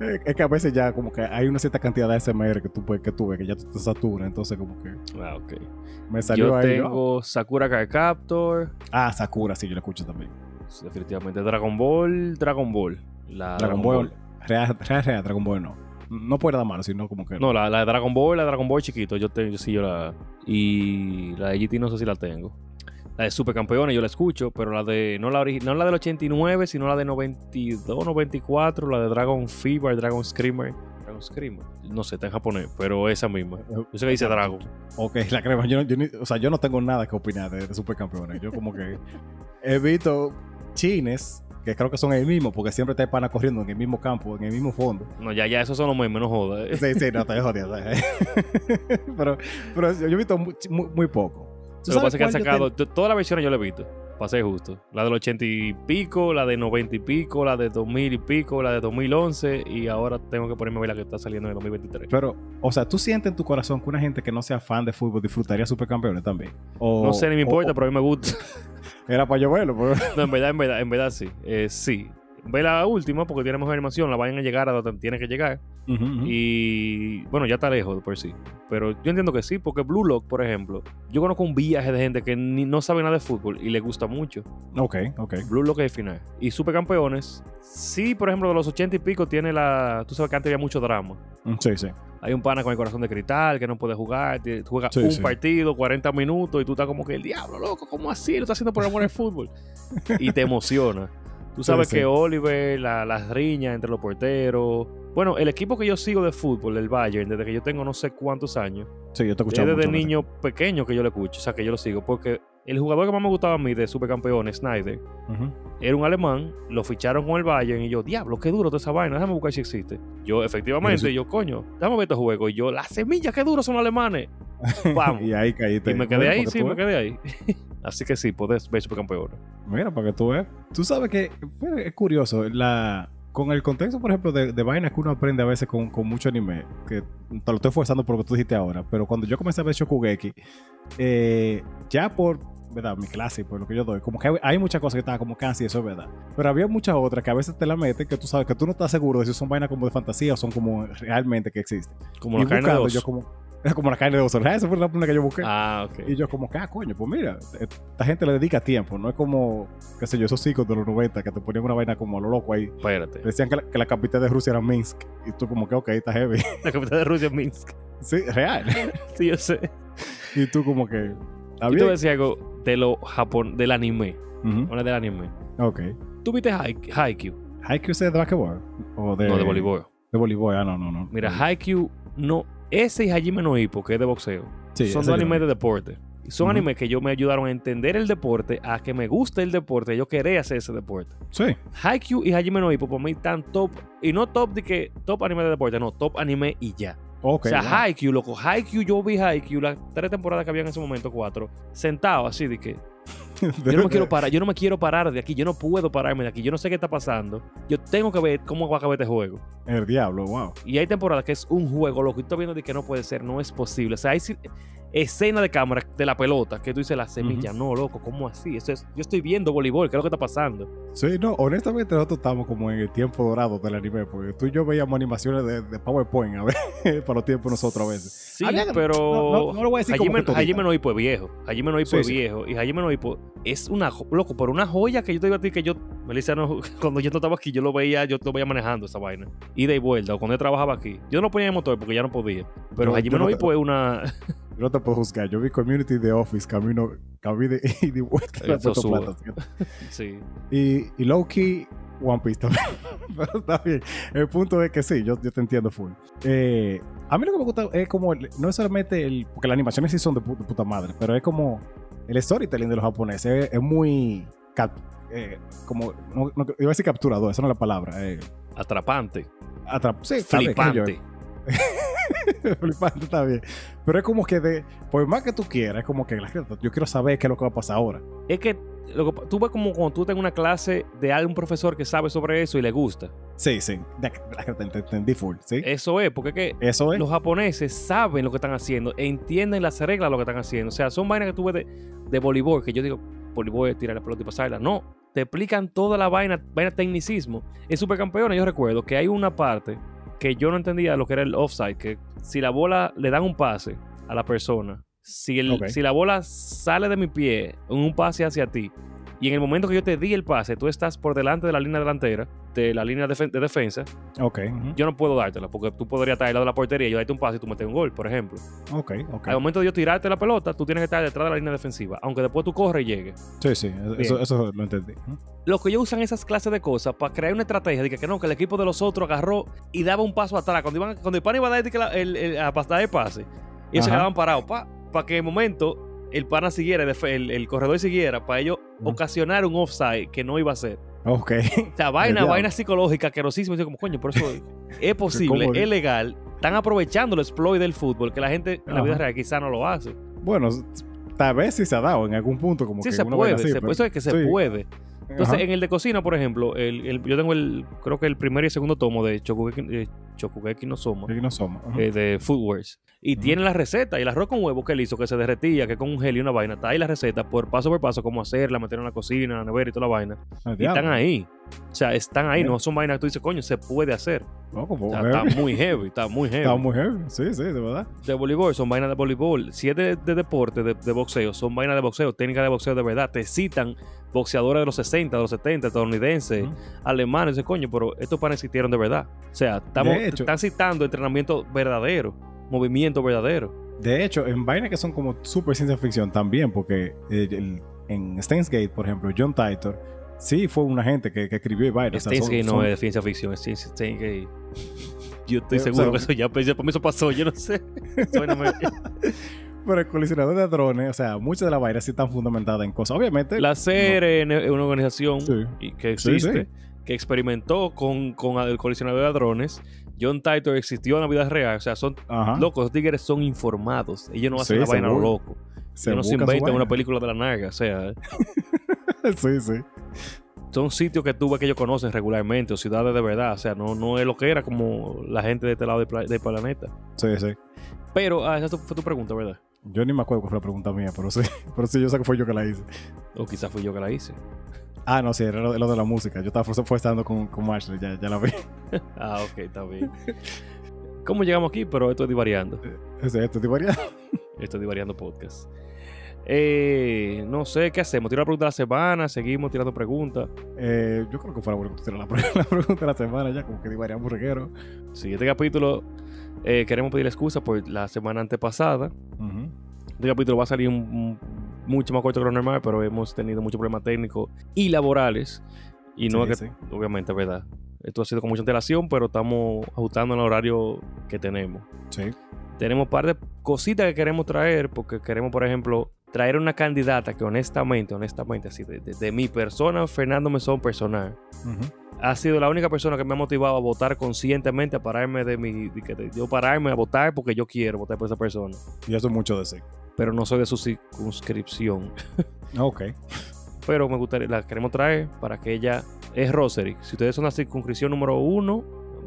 Es que a veces ya como que hay una cierta cantidad de SMR que tú, que tú ves que ya te saturas. Entonces como que ah, ok. me salió Yo ahí. yo, tengo Sakura Card Captor. Ah, Sakura, sí, yo lo escucho también. Definitivamente Dragon Ball, Dragon Ball. La Dragon Ball. Real, real, real, Dragon Ball no. No puede dar malo, sino como que. No, la, la de Dragon Ball, la de Dragon Ball chiquito, yo tengo, yo sí, yo la. Y la de GT no sé si la tengo. La de Supercampeones yo la escucho, pero la de. No la, no la del 89, sino la de 92, 94, la de Dragon Fever, Dragon Screamer. Dragon Screamer. No sé, está en japonés, pero esa misma. Yo sé que dice Dragon. Ok, la crema. Yo, no- yo o sea, yo no tengo nada que opinar de, de supercampeones. Yo como que he visto chines que creo que son el mismo, porque siempre te pana corriendo en el mismo campo, en el mismo fondo. No, ya, ya, esos son los memes, no jodas. eh. Sí, sí, no, te jodiendo. pero, pero yo he visto muy, muy, muy poco. ¿Tú Lo que pasa es que han sacado. to- Todas las versiones yo la he visto. Ser justo. La del 80 y pico, la de 90 y pico, la de 2000 y pico, la de 2011. Y ahora tengo que ponerme a ver la que está saliendo en el 2023. Pero, o sea, ¿tú sientes en tu corazón que una gente que no sea fan de fútbol disfrutaría supercampeones también? O- No sé, ni me importa, o- pero a mí me gusta. Era para yo verlo, pero... No, en verdad, en verdad, en verdad sí. Eh, sí. Ve la última porque tiene mejor animación, la vayan a llegar a donde tiene que llegar. Ujú. Y bueno, ya está lejos por sí. Pero yo entiendo que sí, porque Blue Lock, por ejemplo, yo conozco un viaje de gente que ni, no sabe nada de fútbol y le gusta mucho. Ok, ok. Blue Lock es el final. Y Supercampeones, sí, por ejemplo, de los 80 y pico tiene la. Tú sabes que antes había mucho drama. Mm, Sí, sí. Hay un pana con el corazón de cristal que no puede jugar, juega Sí, un sí. partido, 40 minutos y tú estás como que el diablo, loco, ¿cómo así? Lo está haciendo por amor al fútbol. y te emociona. Tú sabes sí. que Oliver, la- las riñas entre los porteros. Bueno, el equipo que yo sigo de fútbol, el Bayern, desde que yo tengo no sé cuántos años, Sí, yo te he es escuchado desde mucho niño pequeño que yo lo escucho, o sea, que yo lo sigo, porque el jugador que más me gustaba a mí de Supercampeones, Snyder, era un alemán, lo ficharon con el Bayern y yo, diablo, qué duro toda esa vaina, déjame buscar si existe. Yo, efectivamente, yo, coño, déjame ver este juego. Y yo, las semillas, qué duros son los alemanes. Vamos. y ahí caíste. y me quedé Bueno, ahí, sí, me quedé ahí. Así que sí, podés ver Supercampeones. Mira, para que tú veas. Tú sabes que bueno, es curioso. La, con el contexto, por ejemplo, de, de vainas que uno aprende a veces con, con mucho anime, que te lo estoy forzando por lo que tú dijiste ahora, pero cuando yo comencé a ver Shokugeki, eh, ya por ¿verdad? mi clase por lo que yo doy, como que hay, hay muchas cosas que estaban como casi, eso es verdad. Pero había muchas otras que a veces te la meten que tú sabes que tú no estás seguro de si son vainas como de fantasía o son como realmente que existen. Como y la carne de yo como, como la carne de oso. Esa fue la primera que yo busqué. Ah, ok. Y yo como que, ah, coño, pues mira, esta gente le dedica tiempo, no es como, qué sé yo, esos chicos de los 90 que te ponían una vaina como a lo loco ahí. Espérate. Decían que la, que la capital de Rusia era Minsk. Y tú como que, ok, está heavy. La capital de Rusia es Minsk. sí, real. Sí, yo sé. y tú como que, está Y bien. decir algo de lo Japón, del anime. Ujú, Habla del anime. Ok. ¿Tú viste Haik- Haikyuu? ¿Haikyuu es de basquetbol? ¿O de, No, de voleibol. De voleibol, ah, no, no, no. Mira, Haikyuu no... Ese y Hajime no Ippo, que es de boxeo. Sí, son dos animes de deporte. Son animes que yo me ayudaron a entender el deporte, a que me guste el deporte, yo quería hacer ese deporte. Sí. Haikyuu y Hajime no Ippo para mí están top, y no top de que top anime de deporte, no, top anime y ya. O sea, wow. Haikyuu, loco, Haikyuu, yo vi Haikyuu, las tres temporadas que había en ese momento, cuatro, sentado así de que yo no me quiero parar, yo no me quiero parar de aquí, yo no puedo pararme de aquí, yo no sé qué está pasando, yo tengo que ver cómo va a acabar este juego. El diablo, wow. Y hay temporadas que es un juego, loco, y tú viendo de que no puede ser, no es posible. O sea, hay escena de cámara de la pelota que tú dices la semilla, no, loco, ¿cómo así? Eso es, yo estoy viendo voleibol, ¿qué es lo que está pasando? Sí, no, honestamente nosotros estamos como en el tiempo dorado del anime, porque tú y yo veíamos animaciones de, de PowerPoint, a ver, para los tiempos nosotros a veces. Sí, Había- pero no- no- no lo voy a decir como Hajime, todita. Hajime no es viejo. Hajime no Ippo Sí, es sí. viejo. Y Hajime no Ippo es una, loco, pero una joya que yo te digo a ti que yo, Melissa, no, cuando yo no estaba aquí, yo lo veía, yo lo veía manejando esa vaina. Ida y vuelta, o cuando yo trabajaba aquí. Yo no ponía en motor porque ya no podía. Pero Hajime no no te- Ippo es una... Yo no te puedo juzgar, yo vi Community de Office, camino, camino de, y de vuelta ¿sí? sí. Y, y low key, One Piece también. Pero está bien. El punto es que sí, yo, yo te entiendo full. Eh, a mí lo que me gusta es como, el- no es solamente el, porque las animaciones sí son de, pu- de puta madre, pero es como el storytelling de los japoneses es, es muy, cap- eh, como, no, no- iba a decir capturador, esa no es la palabra. Eh, Atrapante. atrap- sí. Flipante. Flipante está bien. Pero es como que de, por más que tú quieras, es como que yo quiero saber qué es lo que va a pasar ahora. Es que lo que tú ves como cuando tú tengas una clase de algún profesor que sabe sobre eso y le gusta. Sí, sí, te, entendí full, ¿sí? Eso es, porque es que Eso es. los japoneses saben lo que están haciendo, entienden las reglas de lo que están haciendo. O sea, son vainas que tú ves de, de voleibol, que yo digo, voleibol es tirar la pelota y pasarla. No, te explican toda la vaina, vaina tecnicismo. En Supercampeones yo recuerdo que hay una parte que yo no entendía lo que era el offside, que si la bola le dan un pase a la persona, si, el- si la bola sale de mi pie en un pase hacia ti, y en el momento que yo te di el pase, tú estás por delante de la línea delantera, de la línea de defensa, Ok, yo no puedo dártela, porque tú podrías estar al lado de la portería y yo darte un pase y tú metes un gol, por ejemplo. ok, ok. Al momento de yo tirarte la pelota, tú tienes que estar detrás de la línea defensiva, aunque después tú corres y llegues. Sí, sí, eso, Bien. eso lo entendí. Ujú. Lo que ellos usan esas clases de cosas para crear una estrategia de que, que no, que el equipo de los otros agarró y daba un paso atrás. Cuando, iban, cuando el pana iba a dar que la- el, el- a pasar el pase, ellos se Ajá. quedaban parados para que en el momento el pana siguiera, el, el, corredor siguiera, para ellos ocasionar un offside que no iba a ser. Ok. O sea, vaina, vaina psicológica, querosísima. Yo como, coño, por eso es posible, es legal. Están aprovechando el exploit del fútbol, que la gente en la vida real quizá no lo hace. Bueno, tal vez sí se ha dado en algún punto. Como Sí, que se puede. así, se- pero- eso es que se sí. puede. Entonces, Ajá. en el de cocina, por ejemplo, el, el- yo tengo el, creo que el primer y segundo tomo de Chokugeki, eh, Shokugeki no Soma, no somos. Ajá. eh, de Food Wars. Y tiene la receta. Y el arroz con huevo que él hizo, que se derretía, que con un gel y una vaina. Está ahí la receta, por paso por paso, cómo hacerla, meterla en la cocina, la nevera y toda la vaina. Ah, Y están ahí. O sea, están ahí. Bien. No son vainas que tú dices, coño, se puede hacer. No, como O sea, está muy heavy, está muy heavy. Está muy heavy. Sí, sí, de verdad. de voleibol son vainas de voleibol. Si es de, de deporte, de, de boxeo, son vainas de boxeo, técnicas de boxeo de verdad. Te citan boxeadores de los 60, de los 70, estadounidenses, Ujú. alemanes, ese coño, pero estos panes existieron de verdad. O sea, estamos, están citando entrenamiento verdadero, movimiento verdadero. De hecho, en vainas que son como super ciencia ficción también, porque eh, el- en Steins Gate, por ejemplo, John Titor, sí fue una gente que, que escribió vainas. o sea, Steins son- Gate no es ciencia ficción, es ciencia Steins Gate. Yo estoy Eh, o seguro sea- que eso ya, ya por mí eso pasó, yo no sé. Eso vaina me- Pero el colisionador de drones, o sea, muchas de las vainas sí están fundamentadas en cosas. Obviamente. La CRN es una organización Sí. que existe, sí. que experimentó con, con el colisionador de hadrones. John Titor existió en la vida real. O sea, son Ajá. locos, los tigres son informados. Ellos no hacen la vaina lo loco. Se Ellos no se inventan una película de la narga. O sea, sí, sí. son sitios que tú ves que ellos conocen regularmente o ciudades de verdad. O sea, no, no es lo que era como la gente de este lado del, pla- del planeta. Sí, sí. Pero, ah, esa fue tu pregunta, ¿verdad? Yo ni me acuerdo cuál fue la pregunta mía, pero sí. Pero sí, yo sé que fue yo que la hice. O quizás fui yo que la hice. Ah, no, sí, era lo, lo de la música. Yo estaba fue estando con, con Ashley, ya, ya la vi. Ah, ok, está bien. ¿Cómo llegamos aquí? Pero esto es divariando. Ese, esto, tipo, ya. Esto es Divariando Podcast. Eh, no sé qué hacemos. Tiro la pregunta de la semana, seguimos tirando preguntas. Eh, yo creo que fue la buena que tú tiras la, la pregunta de la semana ya, como que divariamos reguero. Siguiente capítulo, eh, queremos pedir excusa por la semana antepasada. Ujú. Este capítulo va a salir un- un- mucho más corto que lo normal, pero hemos tenido muchos problemas técnicos y laborales. Y no Sí, es que, sí. obviamente, es verdad. Esto ha sido con mucha antelación, pero estamos ajustando el horario que tenemos. Sí. Tenemos un par de cositas que queremos traer, porque queremos, por ejemplo, traer una candidata que honestamente, honestamente, así, de, de- de mi persona, Fernando Mesón personal, ha sido la única persona que me ha motivado a votar conscientemente, a pararme de mi, de yo pararme a votar porque yo quiero votar por esa persona. Y eso es mucho decir. Pero no soy de su circunscripción. Ok. Pero me gustaría, la queremos traer para que ella es Rosary. Si ustedes son la circunscripción número uno,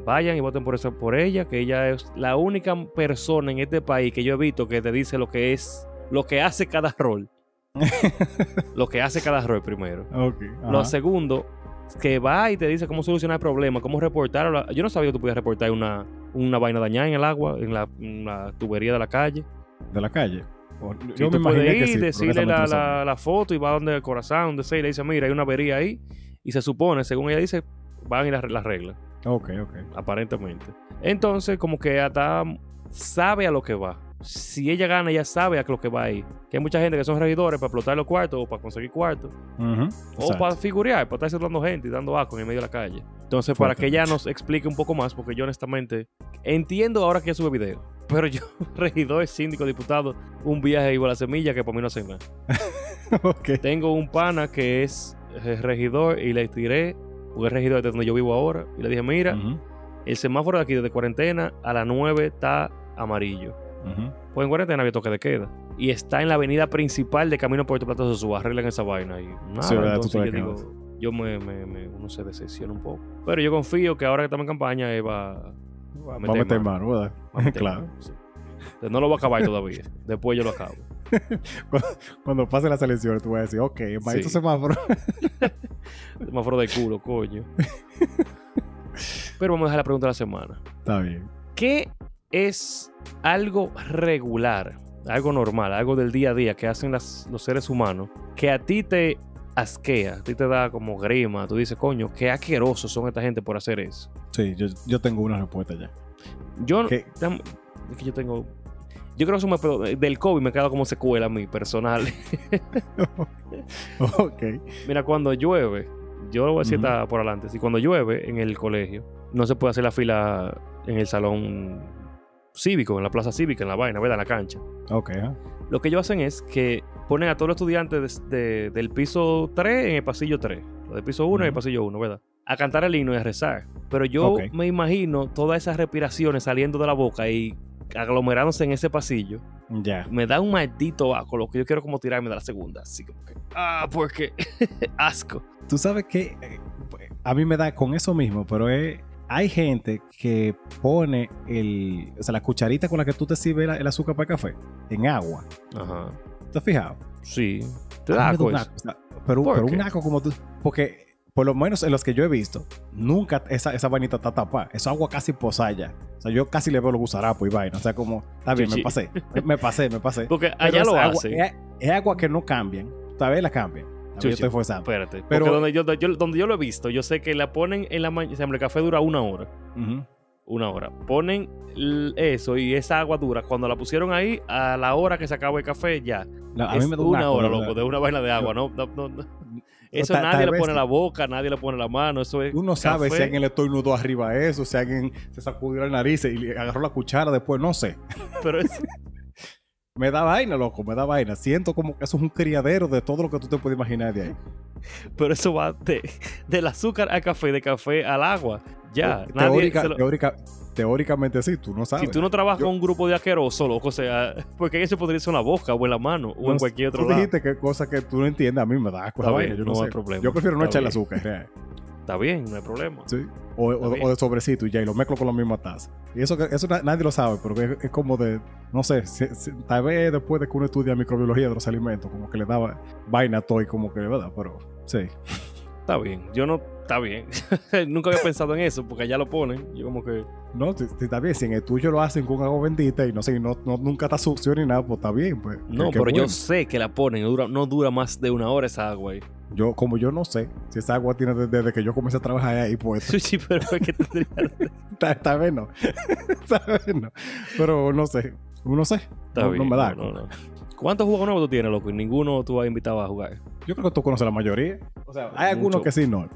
vayan y voten por eso, por ella, que ella es la única persona en este país que yo he visto que te dice lo que es, lo que hace cada rol. lo que hace cada rol primero. Ok. Lo segundo, que va y te dice cómo solucionar el problema, cómo reportar. Yo no sabía que tú podías reportar una, una vaina dañada en el agua, en la, en la tubería de la calle. De la calle. O- Sí, yo tú me puedes ir, que sí, decirle la, la- la foto y va donde el corazón, donde sea, y le dice, mira, hay una avería ahí. Y se supone, según ella dice, van ir las las reglas, Ok, ok. aparentemente. Entonces, como que hasta sabe a lo que va. Si ella gana, ella sabe a lo que va ahí. Que hay mucha gente que son regidores para explotar los cuartos o para conseguir cuartos. O exacto. para figurear, para estar dando gente y dando asco en el medio de la calle. Entonces, para que ella nos explique un poco más, porque yo honestamente entiendo ahora que sube video. Pero yo, regidor, síndico, diputado, un viaje iba a la semilla que para mí no hace nada. Tengo un pana que es regidor y le tiré, porque es regidor de donde yo vivo ahora, y le dije, mira, el semáforo de aquí desde cuarentena a las 9 está amarillo. Pues en cuarentena había toque de queda. Y está en la avenida principal de Camino Puerto Plata Sosúa. Arreglan esa vaina. Y nada, Sí, ¿verdad? entonces Tú yo digo, yo me, me, me- uno se decepciona un poco. Pero yo confío que ahora que estamos en campaña, va, va a Va a meter meter mano. mano, ¿verdad? Va a meter claro. mano, sí. Entonces, No lo voy a acabar todavía. Después yo lo acabo. Cuando pase las elecciones, tú vas a decir, ok, maldito Sí. semáforo. Semáforo de culo, coño. Pero vamos a dejar la pregunta de la semana. Está bien. ¿Qué es algo regular, algo normal, algo del día a día que hacen las- los seres humanos que a ti te asquea, a ti te da como grima? Tú dices, coño, qué asquerosos son esta gente por hacer eso. Sí, yo, yo tengo una respuesta ya. Yo, tam- es que yo tengo. Yo creo que eso me, pero del COVID me queda como secuela a mí personal. ok. Mira, cuando llueve, yo lo voy a decir por adelante. Si cuando llueve en el colegio, no se puede hacer la fila en el salón cívico, en la plaza cívica, en la vaina, ¿verdad? En la cancha. Ok. Lo que ellos hacen es que ponen a todos los estudiantes de- de- del piso 3 en el pasillo 3, los del piso 1 en el pasillo 1, ¿verdad? A cantar el himno y a rezar. Pero yo Ok. me imagino todas esas respiraciones saliendo de la boca y aglomerándose en ese pasillo. Ya. Me da un maldito asco, lo que yo quiero como tirarme de la segunda. Así como que, ah, porque asco. Tú sabes que eh, a mí me da con eso mismo, pero es, hay gente que pone el, o sea, la cucharita con la que tú te sirves el, azúcar para el café en agua. Ajá. ¿Te has fijado? Sí. Te A da o sea, pero, ¿Por pero un asco como tú. Porque, por lo menos en los que yo he visto, nunca esa, esa vainita está tapada. Eso agua casi posaya. O sea, yo casi le veo los gusarapos y vaina. O sea, como, está bien, Chichi. me pasé. Me, me pasé, me pasé. Porque Pero allá es lo hacen. Es, es agua que no cambian. Tal vez la cambian. Sí. estoy forzando. Espérate. Pero- porque donde yo, donde yo- donde yo lo he visto, yo sé que la ponen en la mañana. El café dura una hora. Una hora. Ponen eso y esa agua dura. Cuando la pusieron ahí, a la hora que se acabó el café, ya. No, a es mí me da un una hora, loco, de una vaina de agua. No, no, no, no. Eso Ta- nadie le pone la boca, nadie le pone la mano. Eso es. Uno sabe café. si alguien le estornudó arriba a eso, si alguien se sacudió la nariz y le agarró la cuchara después, no sé. Pero es- Me da vaina, loco, me da vaina. Siento como que eso es un criadero de todo lo que tú te puedes imaginar de ahí. pero eso va de, del azúcar al café, de café al agua. Ya. Teórica- nadie se lo- teórica- teóricamente sí, tú no sabes. si tú no trabajas Yo- con un grupo de asquerosos, loco, o sea, porque eso podría ser en la boca o en la mano o en cualquier otro tú lado. dijiste que cosas que tú no entiendes, a mí me da asco Está bien, vaina, yo no, no hay sé. problema. Yo prefiero no bien. azúcar. Está bien, no hay problema. Sí. O, o- de sobrecito y ya, y lo mezclo con la misma taza. Y eso, eso na- nadie lo sabe, pero es, es como de, no sé, si- si- tal vez después de que uno estudia microbiología de los alimentos, como que le daba vaina a todo y como que, ¿verdad? Pero sí. Está bien. Yo no. Está bien. Nunca había pensado en eso porque allá lo ponen. Yo como que. No, está bien, si en el tuyo lo hacen con agua bendita y no sé, no, no- nunca está sucio ni nada, pues está bien. Pues, No, pero yo sé que la ponen. No dura, no dura más de una hora esa agua ahí. Yo, como yo no sé si esa agua tiene desde, que yo comencé a trabajar ahí, pues Sí, sí, pero es que tendría. está bien, no. está bien, no. Pero no sé, no sé. Está no, bien. no me da. no, no. ¿Cuántos juegos nuevos tú tienes, loco? Y ninguno tú has invitado a jugar. Yo creo que tú conoces la mayoría. O sea, hay algunos que sí, no.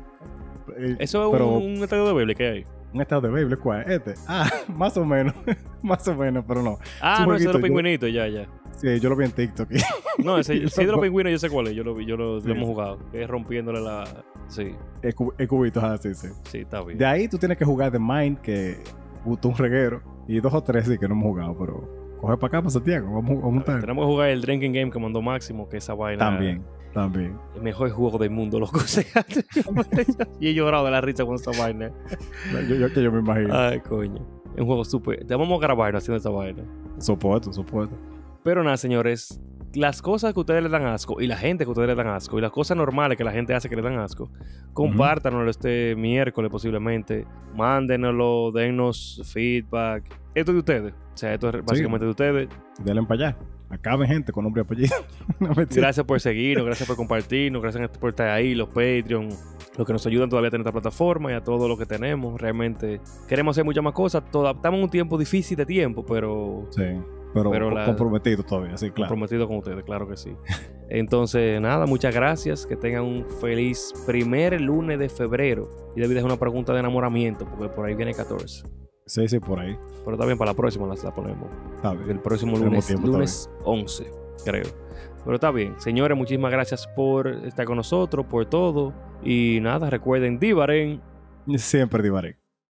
Eh, Eso es pero un, estadio de Beyblade que hay. un estado de Beyblade, ¿cuál? Este. Ah, más o menos. más o menos, pero no. Ah, no, ese de los pingüinitos, ya, ya. Sí, yo lo vi en TikTok. No, ese, los pingüinos yo sé cuál es. Yo lo vi, yo lo, hemos jugado. Es rompiéndole la. Sí. El, cubito, así, sí. Sí, está bien. De ahí tú tienes que jugar de Mind, que gustó un reguero. Y dos o tres sí que no hemos jugado, pero coge para acá, para Santiago. Vamos, vamos a Tenemos que jugar el Drinking Game que mandó Máximo, que esa vaina. También, también. El mejor juego del mundo, loco. y he llorado de la risa con esa vaina. yo, yo que yo me imagino. Ay, coño. Es un juego súper. Te vamos a grabar haciendo esa vaina. Soporto, soporto. Pero nada, señores, las cosas que ustedes le dan asco y la gente que ustedes le dan asco y las cosas normales que la gente hace que le dan asco, compártanoslo este miércoles posiblemente, mándenoslo, dennos feedback. Esto es de ustedes. O sea, esto es básicamente de ustedes. Denle para allá. Acaben gente con nombre y apellido. gracias por seguirnos, gracias por compartirnos, gracias por estar ahí, los Patreon, los que nos ayudan todavía a tener esta plataforma y a todo lo que tenemos. Realmente queremos hacer muchas más cosas. Estamos en un tiempo difícil de tiempo, pero... Sí pero, comprometido todavía, sí, claro. Comprometido con ustedes, claro que sí. Entonces, nada, muchas gracias. Que tengan un feliz primer lunes de febrero. Y David es una pregunta de enamoramiento, porque por ahí viene 14. Sí, sí, por ahí. Pero está bien, para la próxima la, ponemos. El próximo lunes, lunes 11, creo. Pero está bien. Señores, muchísimas gracias por estar con nosotros, por todo. Y nada, recuerden, Divaren. Siempre Divaren.